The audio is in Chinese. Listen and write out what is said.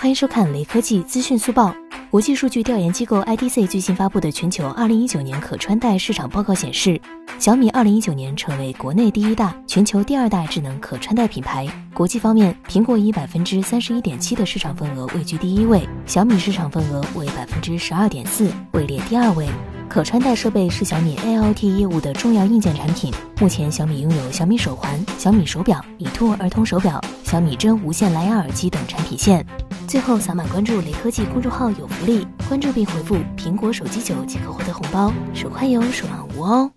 欢迎收看雷科技资讯速报。国际数据调研机构 IDC 最新发布的全球2019年可穿戴市场报告显示，小米2019年成为国内第一大、全球第二大智能可穿戴品牌。国际方面，苹果以百分之三十一点七的市场份额位居第一位，小米市场份额为百分之十二点四，位列第二位。可穿戴设备是小米 AIoT 业务的重要硬件产品。目前，小米拥有小米手环、小米手表、米兔儿童手表、小米真无线蓝牙耳机等产品线。最后，扫码关注雷科技公众号有福利，关注并回复“苹果手机九”即可获得红包，手快有，手慢无哦。